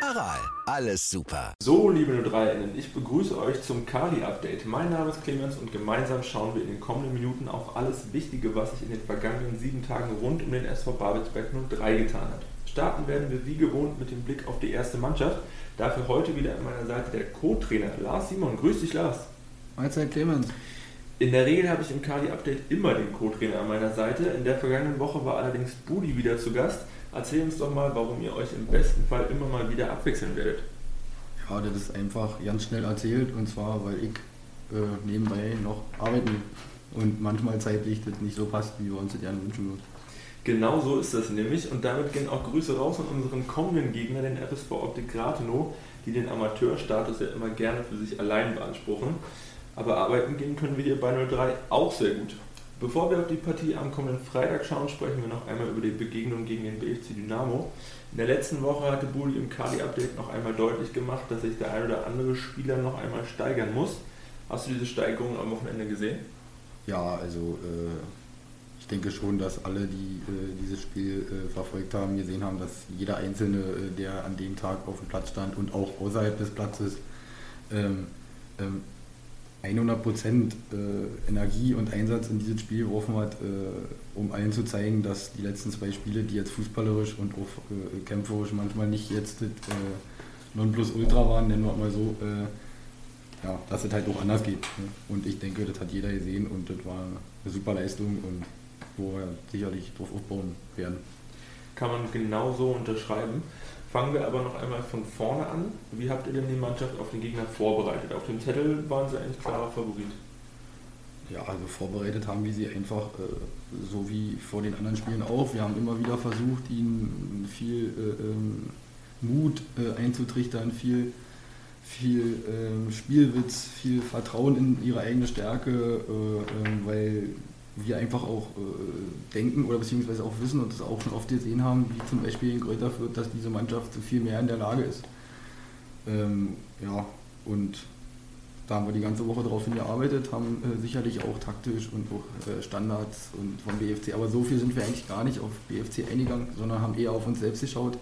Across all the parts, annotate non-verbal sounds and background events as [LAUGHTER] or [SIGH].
Aral, alles super. So, liebe 03-Innen, ich begrüße euch zum Kali-Update. Mein Name ist Clemens und gemeinsam schauen wir in den kommenden Minuten auf alles Wichtige, was sich in den vergangenen sieben Tagen rund um den SV Babelsberg 03 getan hat. Starten werden wir wie gewohnt mit dem Blick auf die erste Mannschaft. Dafür heute wieder an meiner Seite der Co-Trainer Lars Simon. Grüß dich, Lars. Mahlzeit, Clemens. In der Regel habe ich im Kali-Update immer den Co-Trainer an meiner Seite. In der vergangenen Woche war allerdings Budi wieder zu Gast. Erzähl uns doch mal, warum ihr euch im besten Fall immer mal wieder abwechseln werdet. Ja, das ist einfach ganz schnell erzählt und zwar, weil ich äh, nebenbei noch arbeiten und manchmal zeitlich das nicht so passt, wie wir uns das gerne wünschen würden. Genau so ist das nämlich und damit gehen auch Grüße raus an unseren kommenden Gegner, den FSV Optik Gratenow, die den Amateurstatus ja immer gerne für sich allein beanspruchen. Aber arbeiten gehen können wir hier bei 03 auch sehr gut. Bevor wir auf die Partie am kommenden Freitag schauen, sprechen wir noch einmal über die Begegnung gegen den BFC Dynamo. In der letzten Woche hatte Buli im Kali-Update noch einmal deutlich gemacht, dass sich der ein oder andere Spieler noch einmal steigern muss. Hast du diese Steigerung am Wochenende gesehen? Ja, also äh, ich denke schon, dass alle, die äh, dieses Spiel äh, verfolgt haben, gesehen haben, dass jeder Einzelne, äh, der an dem Tag auf dem Platz stand und auch außerhalb des Platzes, ähm, ähm, 100 Prozent äh, Energie und Einsatz in dieses Spiel geworfen hat, äh, um allen zu zeigen, dass die letzten zwei Spiele, die jetzt fußballerisch und auch äh, kämpferisch manchmal nicht jetzt das äh, Nonplusultra waren, nennen wir mal so, äh, ja, dass es halt auch anders geht. Ne? Und ich denke, das hat jeder gesehen und das war eine super Leistung und wo wir sicherlich drauf aufbauen werden. Kann man genauso unterschreiben. Fangen wir aber noch einmal von vorne an. Wie habt ihr denn die Mannschaft auf den Gegner vorbereitet? Auf dem Zettel waren sie eigentlich klarer Favorit. Ja, also vorbereitet haben wir sie einfach äh, so wie vor den anderen Spielen auch. Wir haben immer wieder versucht, ihnen viel äh, ähm, Mut äh, einzutrichtern, viel, viel ähm, Spielwitz, viel Vertrauen in ihre eigene Stärke, äh, ähm, weil wir einfach auch äh, denken oder beziehungsweise auch wissen und das auch schon oft gesehen haben, wie zum Beispiel in Kräuter führt, dass diese Mannschaft viel mehr in der Lage ist. Ähm, ja, und da haben wir die ganze Woche darauf hingearbeitet, haben äh, sicherlich auch taktisch und auch äh, Standards und vom BFC, aber so viel sind wir eigentlich gar nicht auf BFC eingegangen, sondern haben eher auf uns selbst geschaut,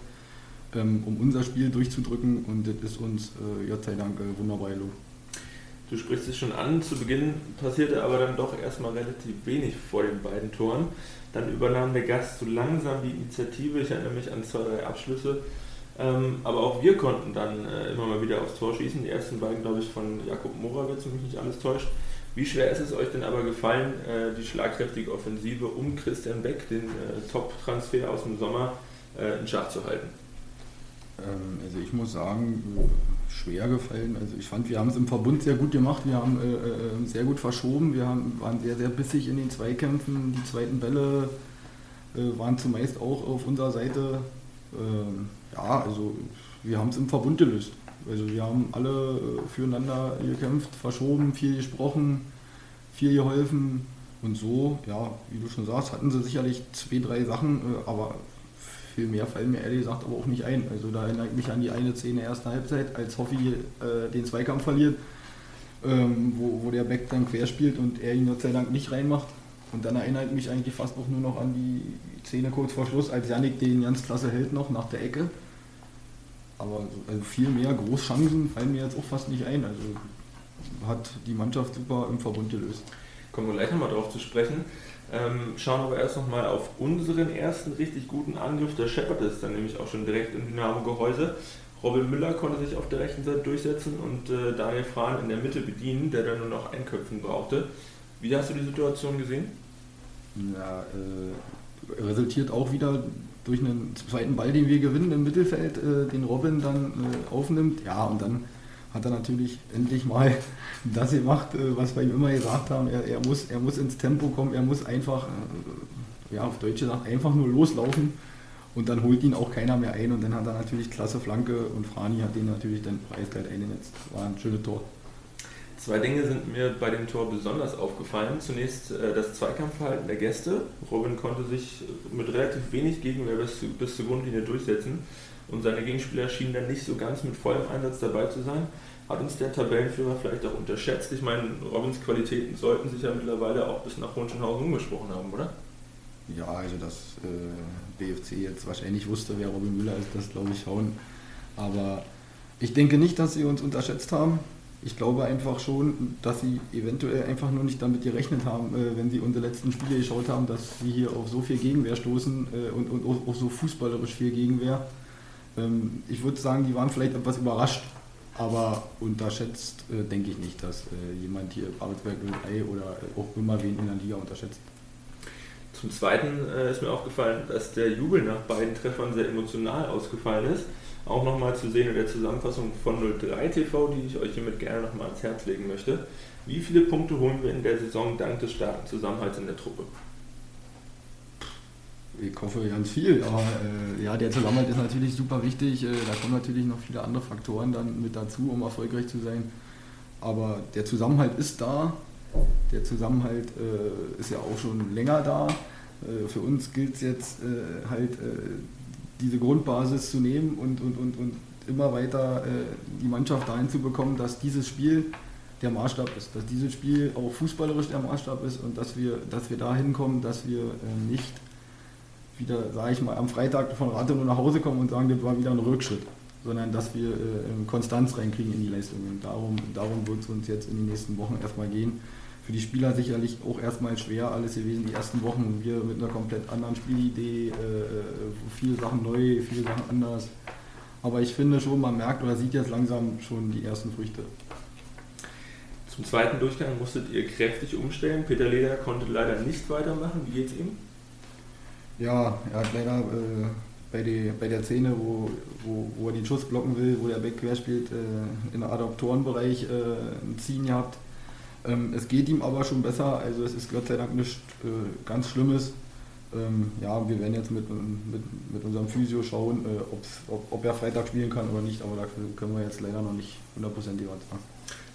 ähm, um unser Spiel durchzudrücken und das ist uns, äh, Gott sei Dank, äh, wunderbar gelungen. Du sprichst es schon an, zu Beginn passierte aber dann doch erstmal relativ wenig vor den beiden Toren. Dann übernahm der Gast so langsam die Initiative, ich erinnere mich an zwei, drei Abschlüsse. Ähm, aber auch wir konnten dann äh, immer mal wieder aufs Tor schießen. Die ersten beiden, glaube ich, von Jakob Morawitz, wenn mich nicht alles täuscht. Wie schwer ist es euch denn aber gefallen, äh, die schlagkräftige Offensive um Christian Beck, den äh, Top-Transfer aus dem Sommer, äh, in Schach zu halten? Ähm, also ich muss sagen, schwer gefallen. Also ich fand, wir haben es im Verbund sehr gut gemacht. Wir haben äh, äh, sehr gut verschoben. Wir haben, waren sehr, sehr bissig in den Zweikämpfen. Die zweiten Bälle äh, waren zumeist auch auf unserer Seite. Ähm, ja, also wir haben es im Verbund gelöst. Also wir haben alle äh, füreinander gekämpft, verschoben, viel gesprochen, viel geholfen. Und so, ja, wie du schon sagst, hatten sie sicherlich zwei, drei Sachen, äh, aber viel mehr fallen mir ehrlich gesagt aber auch nicht ein. Also da erinnere ich mich an die eine Szene erster Halbzeit, als Hoffi äh, den Zweikampf verliert, ähm, wo, wo der Beck dann quer spielt und er ihn Gott sei Dank nicht reinmacht. Und dann erinnere ich mich eigentlich fast auch nur noch an die Szene kurz vor Schluss, als Janik den ganz klasse hält noch nach der Ecke. Aber also viel mehr Großchancen fallen mir jetzt auch fast nicht ein. Also hat die Mannschaft super im Verbund gelöst. Kommen wir gleich nochmal drauf zu sprechen. Ähm, schauen aber erst nochmal auf unseren ersten richtig guten Angriff. Der scheppert es dann nämlich auch schon direkt im Dynamo-Gehäuse. Robin Müller konnte sich auf der rechten Seite durchsetzen und äh, Daniel Frahn in der Mitte bedienen, der dann nur noch Einköpfen brauchte. Wie hast du die Situation gesehen? Ja, äh, resultiert auch wieder durch einen zweiten Ball, den wir gewinnen im Mittelfeld, äh, den Robin dann äh, aufnimmt. Ja, und dann hat er natürlich endlich mal das gemacht, äh, was wir ihm immer gesagt haben. Er, er, muss, er muss ins Tempo kommen, er muss einfach, äh, ja, auf Deutsch gesagt, einfach nur loslaufen und dann holt ihn auch keiner mehr ein und dann hat er natürlich klasse Flanke und Frani hat den natürlich dann eiskalt eingenetzt. War ein schönes Tor. Zwei Dinge sind mir bei dem Tor besonders aufgefallen. Zunächst äh, das Zweikampfverhalten der Gäste. Robin konnte sich mit relativ wenig Gegenwehr bis, bis zur Grundlinie durchsetzen und seine Gegenspieler schienen dann nicht so ganz mit vollem Einsatz dabei zu sein. Hat uns der Tabellenführer vielleicht auch unterschätzt? Ich meine, Robins Qualitäten sollten sich ja mittlerweile auch bis nach Hohenschönhausen umgesprochen haben, oder? Ja, also dass äh, BFC jetzt wahrscheinlich wusste, wer Robin Müller ist, das glaube ich schon. Aber ich denke nicht, dass sie uns unterschätzt haben. Ich glaube einfach schon, dass sie eventuell einfach nur nicht damit gerechnet haben, äh, wenn sie unsere letzten Spiele geschaut haben, dass sie hier auf so viel Gegenwehr stoßen äh, und, und auch so fußballerisch viel Gegenwehr. Ähm, ich würde sagen, die waren vielleicht etwas überrascht, aber unterschätzt äh, denke ich nicht, dass äh, jemand hier Arbeitswerk 03 oder auch immer wen in der Liga unterschätzt. Zum Zweiten äh, ist mir aufgefallen, dass der Jubel nach beiden Treffern sehr emotional ausgefallen ist. Auch nochmal zu sehen in der Zusammenfassung von 03 TV, die ich euch hiermit gerne nochmal ans Herz legen möchte. Wie viele Punkte holen wir in der Saison dank des starken Zusammenhalts in der Truppe? Ich hoffe ganz viel, aber äh, ja, der Zusammenhalt ist natürlich super wichtig. Äh, da kommen natürlich noch viele andere Faktoren dann mit dazu, um erfolgreich zu sein. Aber der Zusammenhalt ist da. Der Zusammenhalt äh, ist ja auch schon länger da. Äh, für uns gilt es jetzt äh, halt, diese Grundbasis zu nehmen und, und, und, und immer weiter die Mannschaft dahin zu bekommen, dass dieses Spiel der Maßstab ist, dass dieses Spiel auch fußballerisch der Maßstab ist und dass wir, dass wir dahin kommen, dass wir nicht wieder, sage ich mal, am Freitag von Rathenow nach Hause kommen und sagen, das war wieder ein Rückschritt, sondern dass wir äh, Konstanz reinkriegen in die Leistungen. Darum, darum wird es uns jetzt in den nächsten Wochen erstmal gehen. Für die Spieler sicherlich auch erstmal schwer alles gewesen, die ersten Wochen. Wir mit einer komplett anderen Spielidee, äh, äh viele Sachen neu, viele Sachen anders. Aber ich finde schon, man merkt oder sieht jetzt langsam schon die ersten Früchte. Zum zweiten Durchgang musstet ihr kräftig umstellen. Peter Leder konnte leider nicht weitermachen. Wie geht's ihm? Ja, er hat leider äh, bei, die, bei der Szene, wo, wo, wo er den Schuss blocken will, wo der Beck quer spielt, äh, in der Adaptorenbereich äh, ein Ziehen gehabt. Ähm, es geht ihm aber schon besser, also es ist Gott sei Dank nichts äh, ganz Schlimmes. Ähm, ja, wir werden jetzt mit, mit, mit unserem Physio schauen, äh, ob, ob er Freitag spielen kann oder nicht, aber dafür können wir jetzt leider noch nicht hundertprozentig was sagen.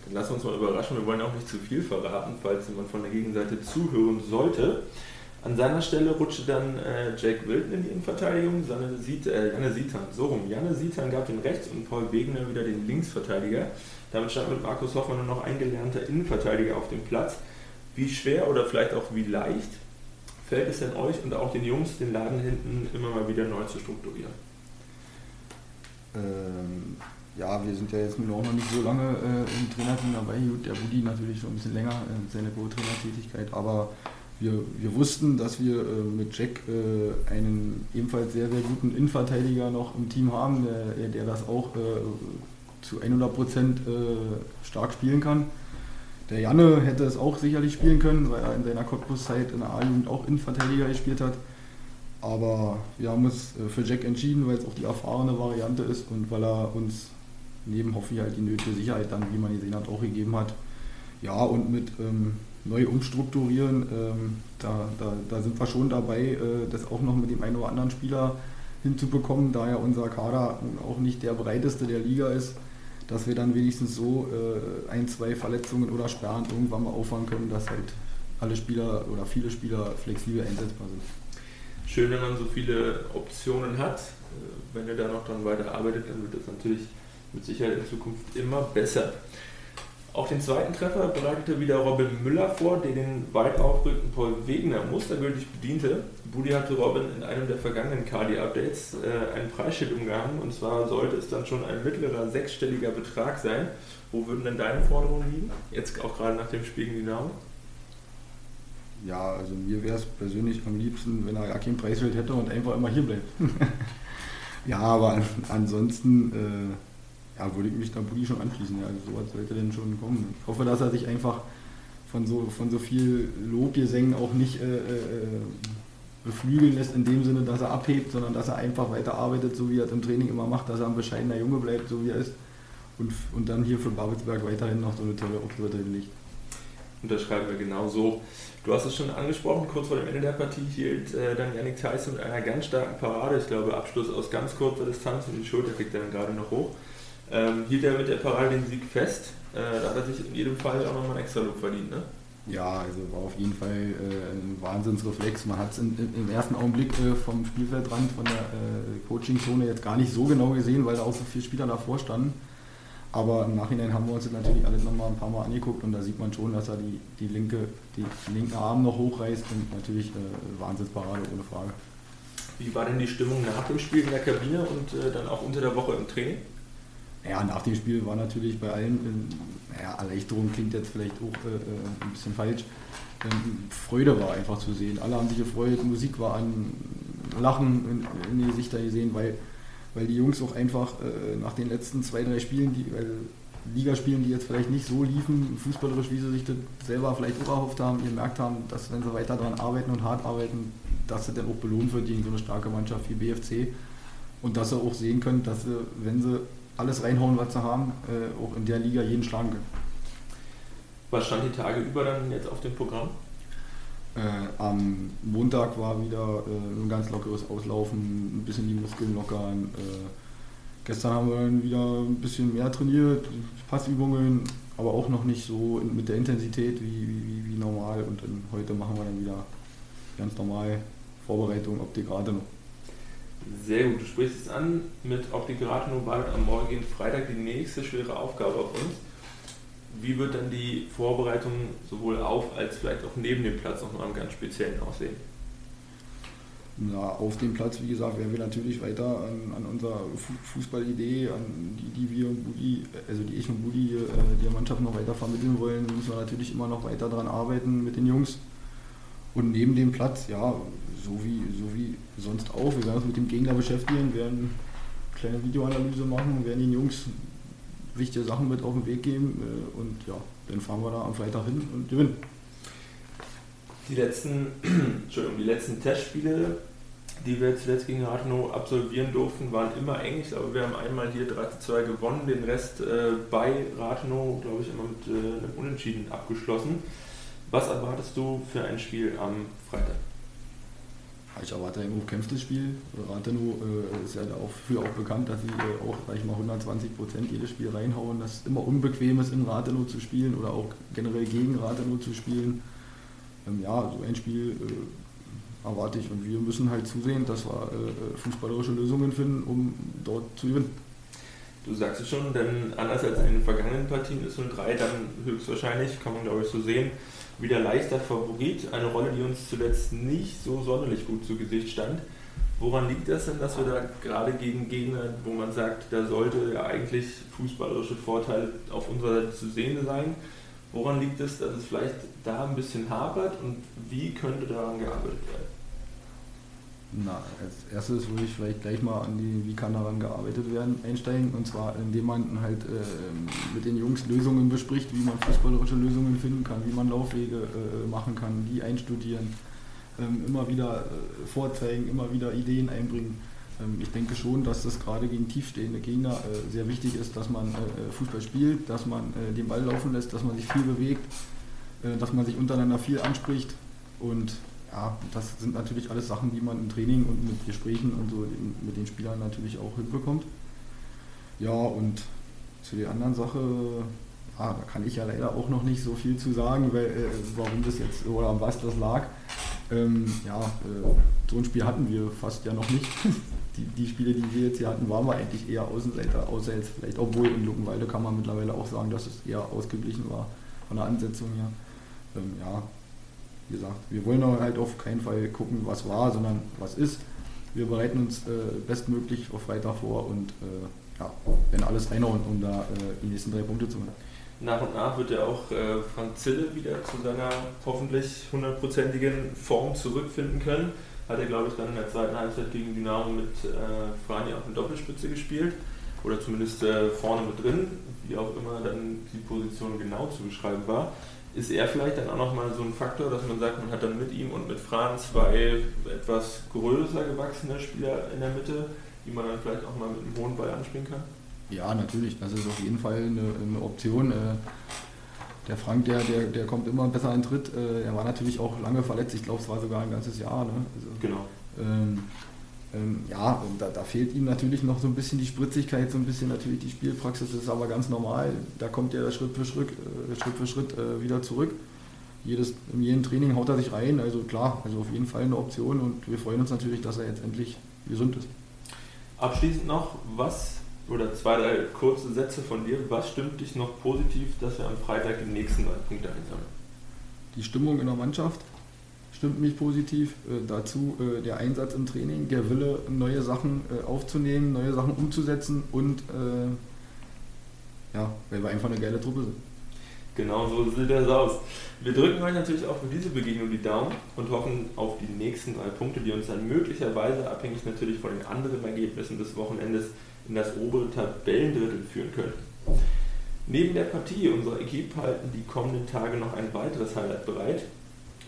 Dann lass uns mal überraschen, wir wollen auch nicht zu viel verraten, falls jemand von der Gegenseite zuhören sollte. An seiner Stelle rutschte dann äh, Jake Wilton in die Innenverteidigung, Janne, Siet, äh, Janne Sietan, so rum. Janne Sietan gab den Rechts- und Paul Wegner wieder den Linksverteidiger. Damit stand mit Markus Hoffmann nur noch ein gelernter Innenverteidiger auf dem Platz. Wie schwer oder vielleicht auch wie leicht fällt es denn euch und auch den Jungs, den Laden hinten immer mal wieder neu zu strukturieren? Ähm, ja, wir sind ja jetzt nun auch noch nicht so lange äh, im Trainerteam dabei. Gut, der Budi natürlich schon ein bisschen länger, äh, seine Co-Trainertätigkeit, aber wir, wir wussten, dass wir äh, mit Jack äh, einen ebenfalls sehr, sehr guten Innenverteidiger noch im Team haben, der, der das auch äh, zu 100 Prozent äh, stark spielen kann. Der Janne hätte es auch sicherlich spielen können, weil er in seiner Cottbus-Zeit in der A-Jugend auch Innenverteidiger gespielt hat. Aber wir haben uns äh, für Jack entschieden, weil es auch die erfahrene Variante ist und weil er uns neben Hoffi halt die nötige Sicherheit dann, wie man gesehen hat, auch gegeben hat. Ja, und mit ähm, neu umstrukturieren. Ähm, da, da, da sind wir schon dabei, äh, das auch noch mit dem einen oder anderen Spieler hinzubekommen, da ja unser Kader auch nicht der breiteste der Liga ist, dass wir dann wenigstens so äh, ein, zwei Verletzungen oder Sperren irgendwann mal auffangen können, dass halt alle Spieler oder viele Spieler flexibel einsetzbar sind. Schön, wenn man so viele Optionen hat. Äh, wenn ihr da noch dran weiter arbeitet, dann wird das natürlich mit Sicherheit in Zukunft immer besser. Auch den zweiten Treffer bereitete wieder Robin Müller vor, der den weit aufgerückten Paul Wegner mustergültig bediente. Budi hatte Robin in einem der vergangenen Kadi-Updates äh, ein Preisschild umgehangen und zwar sollte es dann schon ein mittlerer sechsstelliger Betrag sein. Wo würden denn deine Forderungen liegen? Jetzt auch gerade nach dem Spiel gegen Dynamo? Ja, also mir wäre es persönlich am liebsten, wenn er gar kein Preisschild hätte und einfach immer hier bleibt. [LAUGHS] ja, aber an, ansonsten. Äh ja, würde ich mich da Budi schon anschließen. Ja. Also sowas sollte denn schon kommen. Ich hoffe, dass er sich einfach von so, von so viel Lobgesängen auch nicht äh, äh, beflügeln lässt in dem Sinne, dass er abhebt, sondern dass er einfach weiterarbeitet, so wie er es im Training immer macht, dass er ein bescheidener Junge bleibt, so wie er ist und, und dann hier für Babelsberg weiterhin noch so eine tolle Auftritte hinlegt. Unterschreiben wir genau so. Du hast es schon angesprochen, kurz vor dem Ende der Partie hielt äh, dann Yannick Tyson mit einer ganz starken Parade, ich glaube Abschluss aus ganz kurzer Distanz und die Schulter kriegt er dann gerade noch hoch ähm, hielt er mit der Parade den Sieg fest. Äh, da hat er sich in jedem Fall auch nochmal ein extra Look verdient, ne? Ja, also war auf jeden Fall äh, ein Wahnsinnsreflex. Man hat es im ersten Augenblick äh, vom Spielfeldrand, von der äh, Coachingzone jetzt gar nicht so genau gesehen, weil da auch so viele Spieler davor standen. Aber im Nachhinein haben wir uns das natürlich alles nochmal ein paar Mal angeguckt und da sieht man schon, dass er die, die, linke, die linken Arm noch hochreißt und natürlich äh, Wahnsinnsparade ohne Frage. Wie war denn die Stimmung nach dem Spiel in der Kabine und äh, dann auch unter der Woche im Training? Ja, nach dem Spiel war natürlich bei allen, äh, ja, Erleichterung klingt jetzt vielleicht auch äh, äh, ein bisschen falsch. Ähm, Freude war einfach zu sehen. Alle haben sich gefreut, Musik war an, Lachen in, in die Gesichter gesehen, weil, weil die Jungs auch einfach äh, nach den letzten zwei, drei Spielen, die äh, Ligaspielen, die jetzt vielleicht nicht so liefen, fußballerisch, wie sie sich das selber vielleicht auch erhofft haben, gemerkt haben, dass wenn sie weiter daran arbeiten und hart arbeiten, dass sie dann auch belohnt wird gegen so eine starke Mannschaft wie BFC. Und dass sie auch sehen können, dass sie, wenn sie alles reinhauen, was sie haben, äh, auch in der Liga jeden schlagen können. Was stand die Tage über dann jetzt auf dem Programm? Äh, am Montag war wieder äh, ein ganz lockeres Auslaufen, ein bisschen die Muskeln lockern. Äh, gestern haben wir dann wieder ein bisschen mehr trainiert, Passübungen, aber auch noch nicht so in, mit der Intensität wie, wie, wie normal. Und dann heute machen wir dann wieder ganz normal Vorbereitung, ob die gerade noch. Sehr gut, du sprichst es an. Mit Rathenow wartet am morgigen Freitag die nächste schwere Aufgabe auf uns. Wie wird dann die Vorbereitung sowohl auf als vielleicht auch neben dem Platz noch mal im ganz speziellen aussehen? Na, auf dem Platz, wie gesagt, werden wir natürlich weiter an, an unserer Fußballidee, an die, die wir und Budi, also die ich und Budi äh, der Mannschaft noch weiter vermitteln wollen, müssen wir natürlich immer noch weiter daran arbeiten mit den Jungs. Und neben dem Platz, ja, so wie, so wie sonst auch. Wir werden uns mit dem Gegner beschäftigen, werden eine kleine Videoanalyse machen, werden den Jungs wichtige Sachen mit auf den Weg geben äh, und ja, dann fahren wir da am Freitag hin und gewinnen. Die letzten, [CLEARS THROAT] Entschuldigung, die letzten Testspiele, die wir zuletzt gegen Rathenow absolvieren durften, waren immer eng. Aber wir haben einmal hier 3 zu 2 gewonnen, den Rest äh, bei Rathenow, glaube ich, immer mit äh, einem Unentschieden abgeschlossen. Was erwartest du für ein Spiel am Freitag? Ich erwarte ein umkämpftes Spiel. Rathenow äh, ist ja dafür auch bekannt, dass sie äh, auch, sag ich mal, 120 Prozent jedes Spiel reinhauen, dass es immer unbequem ist, in Rathenow zu spielen oder auch generell gegen Rathenow zu spielen. Ähm, ja, so ein Spiel äh, erwarte ich und wir müssen halt zusehen, dass wir äh, fußballerische Lösungen finden, um dort zu gewinnen. Du sagst es schon, denn anders als in den vergangenen Partien ist 03 dann höchstwahrscheinlich, kann man glaube ich so sehen, wieder leichter Favorit. Eine Rolle, die uns zuletzt nicht so sonderlich gut zu Gesicht stand. Woran liegt das denn, dass wir da gerade gegen Gegner, wo man sagt, da sollte ja eigentlich fußballerische Vorteile auf unserer Seite zu sehen sein? Woran liegt es, dass es vielleicht da ein bisschen hapert und wie könnte daran gearbeitet werden? Na, als erstes würde ich vielleicht gleich mal an die, wie kann daran gearbeitet werden, einsteigen. Und zwar, indem man halt äh, mit den Jungs Lösungen bespricht, wie man fußballerische Lösungen finden kann, wie man Laufwege äh, machen kann, die einstudieren, ähm, immer wieder äh, vorzeigen, immer wieder Ideen einbringen. Ähm, ich denke schon, dass das gerade gegen tiefstehende Gegner äh, sehr wichtig ist, dass man äh, Fußball spielt, dass man äh, den Ball laufen lässt, dass man sich viel bewegt, dass man sich untereinander viel anspricht und ja, das sind natürlich alles Sachen, die man im Training und mit Gesprächen und so mit den Spielern natürlich auch hinbekommt. Ja, und zu der anderen Sache, ah, da kann ich ja leider auch noch nicht so viel zu sagen, weil, äh, warum das jetzt oder an was das lag. Ähm, ja, äh, so ein Spiel hatten wir fast ja noch nicht. [LAUGHS] Die, die, Spiele, die wir jetzt hier hatten, waren wir eigentlich eher Außenseiter, außer jetzt vielleicht, obwohl in Luckenwalde kann man mittlerweile auch sagen, dass es eher ausgeglichen war von der Ansetzung her. Ähm, ja, wie gesagt, wir wollen halt auf keinen Fall gucken, was war, sondern was ist. Wir bereiten uns äh, bestmöglich auf Freitag vor und äh, ja, werden alles reinhauen, um da äh, die nächsten drei Punkte zu machen. Nach und nach wird ja auch äh, Frank Zille wieder zu seiner hoffentlich hundertprozentigen Form zurückfinden können. Hat er, glaube ich, dann in der zweiten Halbzeit gegen Dynamo mit äh, Frani auf der Doppelspitze gespielt. Oder zumindest äh, vorne mit drin, wie auch immer dann die Position genau zu beschreiben war ist er vielleicht dann auch nochmal so ein Faktor, dass man sagt, man hat dann mit ihm und mit Franz zwei etwas größer gewachsene Spieler in der Mitte, die man dann vielleicht auch mal mit einem hohen Ball anspielen kann? Ja, natürlich. Das ist auf jeden Fall eine, eine Option. Äh, der Frank, der, der, der kommt immer besser in Tritt. Äh, er war natürlich auch lange verletzt. Ich glaube, es war sogar ein ganzes Jahr. Ne? Also, genau. Ähm, Ähm, ja, und da, da, fehlt ihm natürlich noch so ein bisschen die Spritzigkeit, so ein bisschen natürlich die Spielpraxis, das ist aber ganz normal. Da kommt er Schritt für Schritt, äh, Schritt, für Schritt äh, wieder zurück. Jedes, in jedem Training haut er sich rein, also klar, also auf jeden Fall eine Option und wir freuen uns natürlich, dass er jetzt endlich gesund ist. Abschließend noch, was oder zwei, drei kurze Sätze von dir, was stimmt dich noch positiv, dass wir am Freitag die nächsten drei Punkte einsammeln? Die Stimmung in der Mannschaft, stimmt mich positiv. Äh, dazu äh, der Einsatz im Training, der Wille, neue Sachen äh, aufzunehmen, neue Sachen umzusetzen und äh, ja, weil wir einfach eine geile Truppe sind. Genau so sieht das aus. Wir drücken euch natürlich auch für diese Begegnung die Daumen und hoffen auf die nächsten drei Punkte, die uns dann möglicherweise, abhängig natürlich von den anderen Ergebnissen des Wochenendes, in das obere Tabellendrittel führen können. Neben der Partie unserer Equipe halten die kommenden Tage noch ein weiteres Highlight bereit.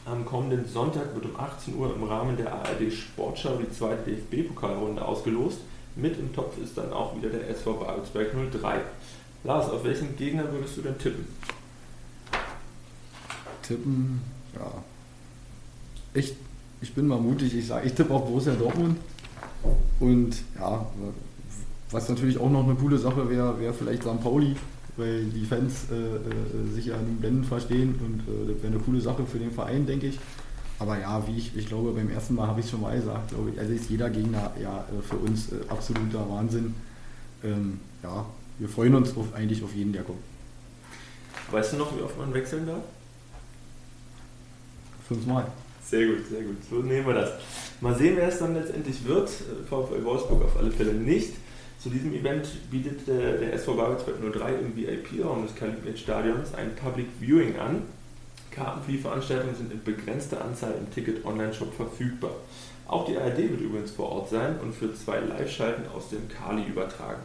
Am kommenden Sonntag wird um 18 Uhr im Rahmen der ARD Sportschau die zweite DFB-Pokalrunde ausgelost. Mit im Topf ist dann auch wieder der SV Babelsberg 03. Lars, auf welchen Gegner würdest du denn tippen? Tippen, ja. Ich, ich bin mal mutig, ich sage, ich tippe auf Borussia Dortmund. Und ja, was natürlich auch noch eine coole Sache wäre, wäre vielleicht St. Pauli weil die Fans äh, äh, sich ja an den Blenden verstehen und äh, das wäre eine coole Sache für den Verein, denke ich. Aber ja, wie ich, ich glaube, beim ersten Mal habe ich es schon mal gesagt, glaube ich, also ist jeder Gegner ja äh, für uns absoluter Wahnsinn. Ähm, ja, wir freuen uns auf, eigentlich auf jeden, der kommt. Weißt du noch, wie oft man wechseln darf? Fünfmal. Sehr gut, sehr gut. So nehmen wir das. Mal sehen, wer es dann letztendlich wird. VfL Wolfsburg auf alle Fälle nicht. Zu diesem Event bietet der, der SV Babelsberg 03 im VIP-Raum des Kalibnet-Stadions ein Public Viewing an. Karten für die Veranstaltung sind in begrenzter Anzahl im Ticket-Online-Shop verfügbar. Auch die ARD wird übrigens vor Ort sein und für zwei Live-Schalten aus dem Kali übertragen.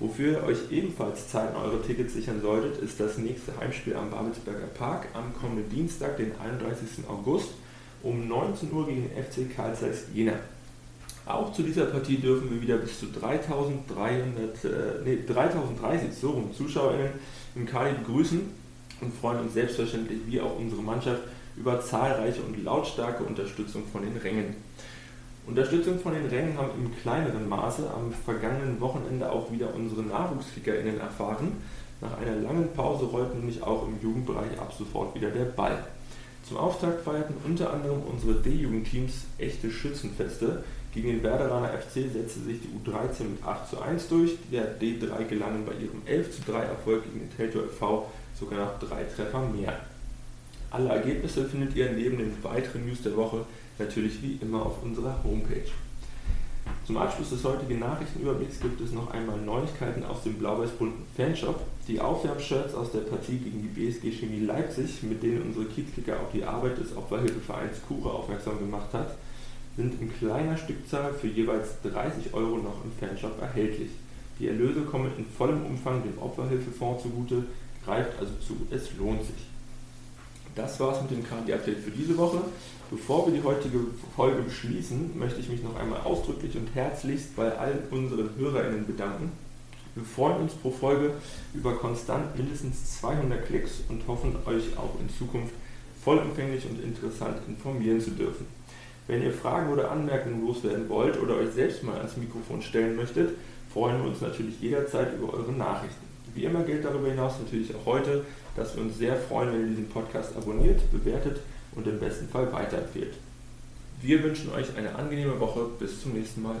Wofür ihr euch ebenfalls Zeit in eure Tickets sichern solltet, ist das nächste Heimspiel am Babelsberger Park am kommenden Dienstag, den 31. August um 19 Uhr gegen den FC Karl Zeiss Jena. Auch zu dieser Partie dürfen wir wieder bis zu 3300, äh, nee, 3030 so rum, ZuschauerInnen im Kali begrüßen und freuen uns selbstverständlich, wie auch unsere Mannschaft, über zahlreiche und lautstarke Unterstützung von den Rängen. Unterstützung von den Rängen haben im kleineren Maße am vergangenen Wochenende auch wieder unsere NachwuchskickerInnen erfahren. Nach einer langen Pause rollt nämlich auch im Jugendbereich ab sofort wieder der Ball. Zum Auftakt feierten unter anderem unsere D-Jugendteams echte Schützenfeste, gegen den Werderaner FC setzte sich die U13 mit 8 zu 1 durch. Der D3 gelangen bei ihrem 11 zu 3 Erfolg gegen den Teltow FV sogar noch drei Treffer mehr. Alle Ergebnisse findet ihr neben den weiteren News der Woche natürlich wie immer auf unserer Homepage. Zum Abschluss des heutigen Nachrichtenüberblicks gibt es noch einmal Neuigkeiten aus dem blau-weiß-bunten Fanshop. Die Aufwärmshirts aus der Partie gegen die BSG Chemie Leipzig, mit denen unsere Kiezkicker auf die Arbeit des Opferhilfevereins Kure aufmerksam gemacht hat, sind in kleiner Stückzahl für jeweils 30 Euro noch im Fanshop erhältlich. Die Erlöse kommen in vollem Umfang dem Opferhilfefonds zugute, greift also zu, es lohnt sich. Das war's mit dem KD-Update für diese Woche. Bevor wir die heutige Folge beschließen, möchte ich mich noch einmal ausdrücklich und herzlichst bei allen unseren HörerInnen bedanken. Wir freuen uns pro Folge über konstant mindestens 200 Klicks und hoffen, euch auch in Zukunft vollumfänglich und interessant informieren zu dürfen. Wenn ihr Fragen oder Anmerkungen loswerden wollt oder euch selbst mal ans Mikrofon stellen möchtet, freuen wir uns natürlich jederzeit über eure Nachrichten. Wie immer gilt darüber hinaus natürlich auch heute, dass wir uns sehr freuen, wenn ihr diesen Podcast abonniert, bewertet und im besten Fall weiterempfehlt. Wir wünschen euch eine angenehme Woche. Bis zum nächsten Mal.